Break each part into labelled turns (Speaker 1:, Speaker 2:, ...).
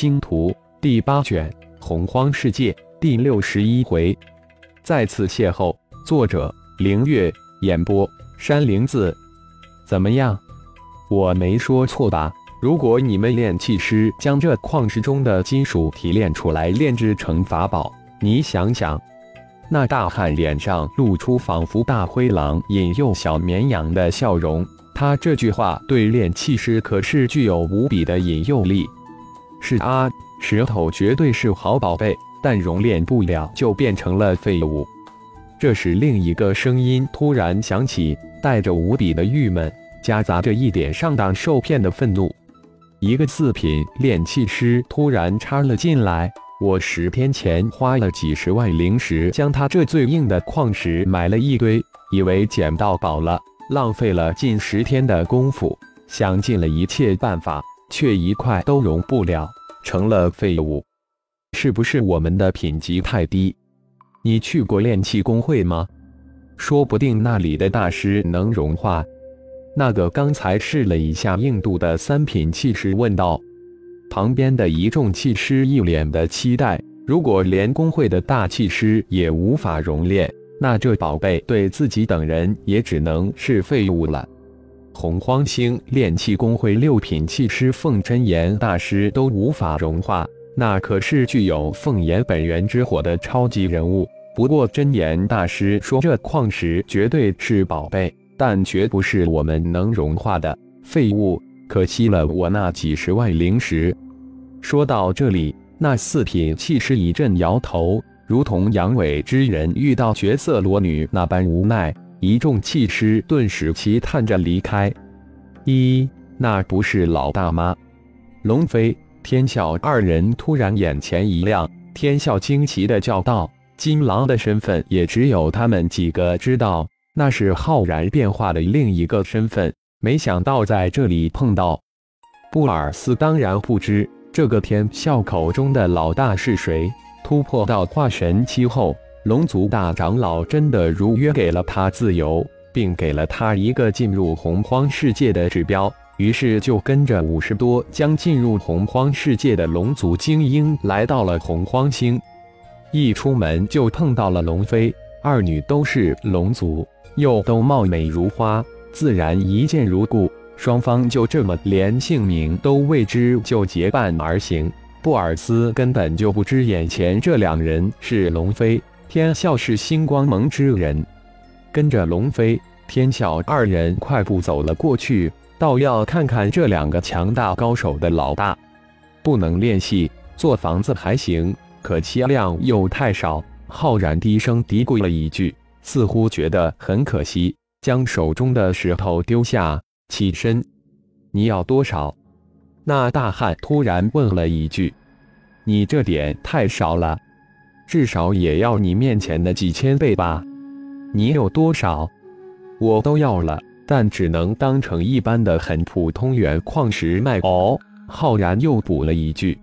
Speaker 1: 星图》第八卷《洪荒世界》第六十一回，再次邂逅。作者：凌月，演播：山灵子。怎么样？我没说错吧？如果你们炼气师将这矿石中的金属提炼出来，炼制成法宝，你想想。那大汉脸上露出仿佛大灰狼引诱小绵羊的笑容。他这句话对炼气师可是具有无比的引诱力。是啊，石头绝对是好宝贝，但熔炼不了就变成了废物。这时，另一个声音突然响起，带着无比的郁闷，夹杂着一点上当受骗的愤怒。一个四品炼气师突然插了进来：“我十天前花了几十万灵石，将他这最硬的矿石买了一堆，以为捡到宝了，浪费了近十天的功夫，想尽了一切办法。”却一块都融不了，成了废物。是不是我们的品级太低？你去过炼气工会吗？说不定那里的大师能融化。那个刚才试了一下硬度的三品气师问道。旁边的一众气师一脸的期待。如果连工会的大气师也无法熔炼，那这宝贝对自己等人也只能是废物了。洪荒星炼气工会六品气师凤真言大师都无法融化，那可是具有凤炎本源之火的超级人物。不过真言大师说这矿石绝对是宝贝，但绝不是我们能融化的废物，可惜了我那几十万灵石。说到这里，那四品气师一阵摇头，如同阳痿之人遇到绝色裸女那般无奈。一众气师顿时齐叹着离开。一，那不是老大吗？龙飞、天啸二人突然眼前一亮，天啸惊奇的叫道：“金狼的身份也只有他们几个知道，那是浩然变化的另一个身份。没想到在这里碰到。”布尔斯当然不知这个天啸口中的老大是谁。突破到化神期后。龙族大长老真的如约给了他自由，并给了他一个进入洪荒世界的指标，于是就跟着五十多将进入洪荒世界的龙族精英来到了洪荒星。一出门就碰到了龙飞二女，都是龙族，又都貌美如花，自然一见如故。双方就这么连姓名都未知就结伴而行。布尔斯根本就不知眼前这两人是龙飞。天啸是星光盟之人，跟着龙飞、天啸二人快步走了过去，倒要看看这两个强大高手的老大。不能练习做房子还行，可漆量又太少。浩然低声嘀咕了一句，似乎觉得很可惜，将手中的石头丢下，起身：“你要多少？”那大汉突然问了一句：“你这点太少了。”至少也要你面前的几千倍吧？你有多少？我都要了，但只能当成一般的很普通原矿石卖。哦，浩然又补了一句。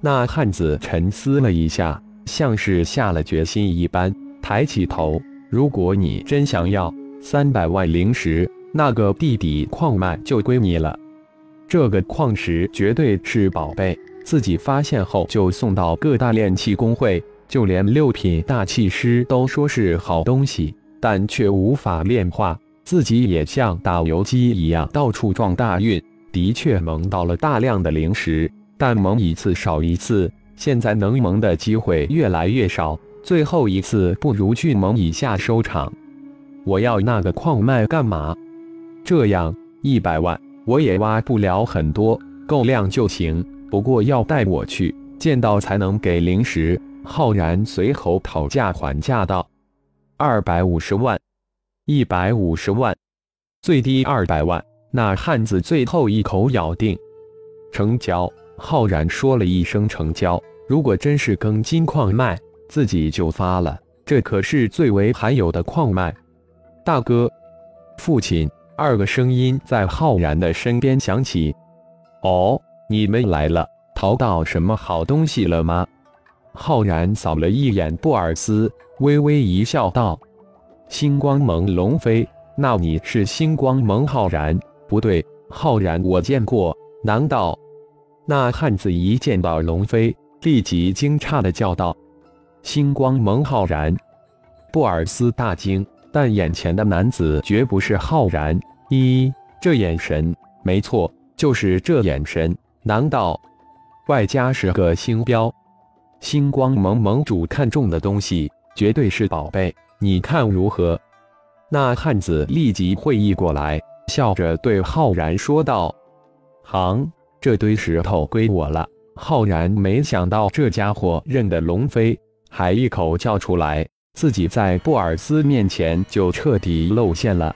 Speaker 1: 那汉子沉思了一下，像是下了决心一般，抬起头：“如果你真想要三百万灵石，那个地底矿脉就归你了。这个矿石绝对是宝贝，自己发现后就送到各大炼器工会。”就连六品大气师都说是好东西，但却无法炼化。自己也像打游击一样到处撞大运，的确蒙到了大量的灵石，但蒙一次少一次。现在能蒙的机会越来越少，最后一次不如去蒙一下收场。我要那个矿脉干嘛？这样一百万我也挖不了很多，够量就行。不过要带我去见到才能给灵石。浩然随后讨价还价道：“二百五十万，一百五十万，最低二百万。”那汉子最后一口咬定成交。浩然说了一声“成交”。如果真是庚金矿脉，自己就发了。这可是最为罕有的矿脉。大哥，父亲，二个声音在浩然的身边响起：“哦，你们来了，淘到什么好东西了吗？”浩然扫了一眼布尔斯，微微一笑，道：“星光盟龙飞，那你是星光盟浩然？不对，浩然我见过。难道那汉子一见到龙飞，立即惊诧的叫道：“星光蒙浩然！”布尔斯大惊，但眼前的男子绝不是浩然。一，这眼神，没错，就是这眼神。难道外加是个星标？星光盟盟主看中的东西，绝对是宝贝，你看如何？那汉子立即会意过来，笑着对浩然说道：“行，这堆石头归我了。”浩然没想到这家伙认得龙飞，还一口叫出来。自己在布尔斯面前就彻底露馅了。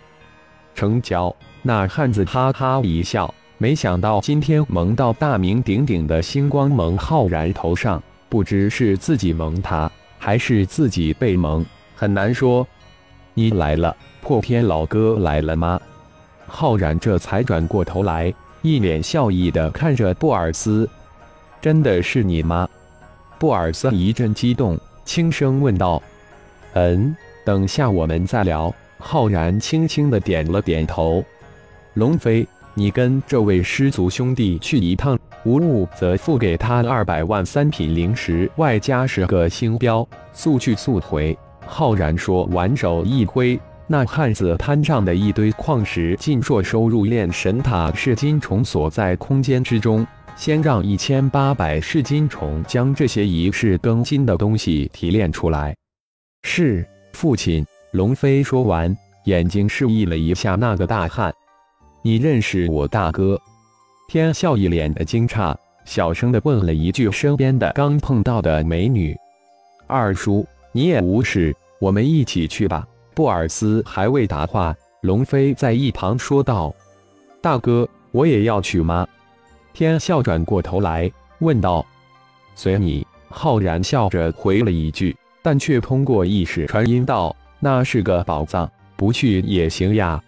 Speaker 1: 成交！那汉子哈哈一笑，没想到今天蒙到大名鼎鼎的星光盟浩然头上，不知是自己蒙他，还是自己被蒙，很难说。你来了，破天老哥来了吗？浩然这才转过头来，一脸笑意的看着布尔斯：“真的是你吗？”布尔斯一阵激动，轻声问道。嗯，等下我们再聊。浩然轻轻的点了点头。龙飞，你跟这位师族兄弟去一趟，无误则付给他二百万三品灵石，外加十个星标，速去速回。浩然说完，手一挥，那汉子摊上的一堆矿石尽数收入炼神塔噬金虫所在空间之中。先让一千八百噬金虫将这些仪式更新的东西提炼出来。是父亲，龙飞说完，眼睛示意了一下那个大汉：“你认识我大哥？”天笑一脸的惊诧，小声的问了一句身边的刚碰到的美女：“二叔，你也无事，我们一起去吧。”布尔斯还未答话，龙飞在一旁说道：“大哥，我也要去吗？”天笑转过头来问道：“随你。”浩然笑着回了一句。但却通过意识传音道：“那是个宝藏，不去也行呀。”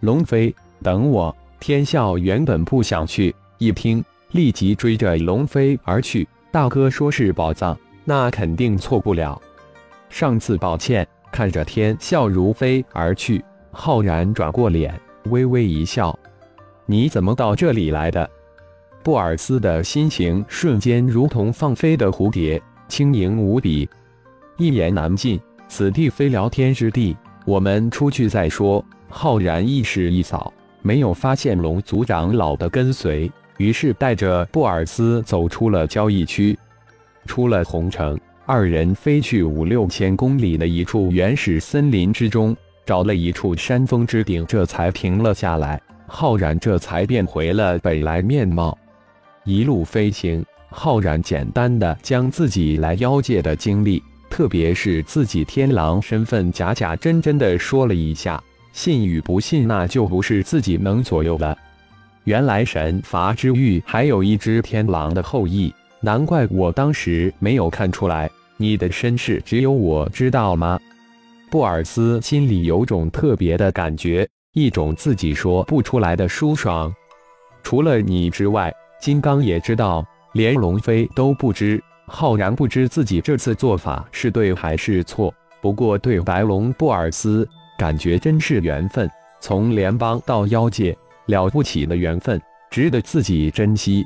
Speaker 1: 龙飞，等我。天笑原本不想去，一听，立即追着龙飞而去。大哥说是宝藏，那肯定错不了。上次抱歉。看着天笑如飞而去，浩然转过脸，微微一笑：“你怎么到这里来的？”布尔斯的心情瞬间如同放飞的蝴蝶，轻盈无比。一言难尽，此地非聊天之地，我们出去再说。浩然意识一扫，没有发现龙族长老的跟随，于是带着布尔斯走出了交易区，出了红城。二人飞去五六千公里的一处原始森林之中，找了一处山峰之顶，这才停了下来。浩然这才变回了本来面貌。一路飞行，浩然简单的将自己来妖界的经历。特别是自己天狼身份假假真真的说了一下，信与不信那就不是自己能左右的。原来神罚之域还有一只天狼的后裔，难怪我当时没有看出来。你的身世只有我知道吗？布尔斯心里有种特别的感觉，一种自己说不出来的舒爽。除了你之外，金刚也知道，连龙飞都不知。浩然不知自己这次做法是对还是错，不过对白龙布尔斯感觉真是缘分，从联邦到妖界，了不起的缘分，值得自己珍惜。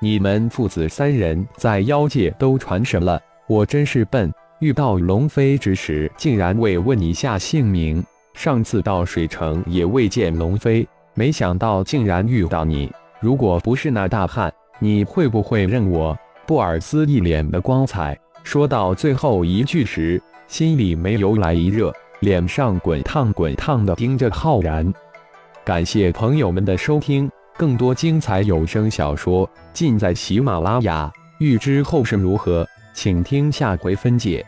Speaker 1: 你们父子三人在妖界都传神了，我真是笨，遇到龙飞之时竟然未问一下姓名。上次到水城也未见龙飞，没想到竟然遇到你。如果不是那大汉，你会不会认我？布尔斯一脸的光彩，说到最后一句时，心里没由来一热，脸上滚烫滚烫的盯着浩然。感谢朋友们的收听，更多精彩有声小说尽在喜马拉雅。欲知后事如何，请听下回分解。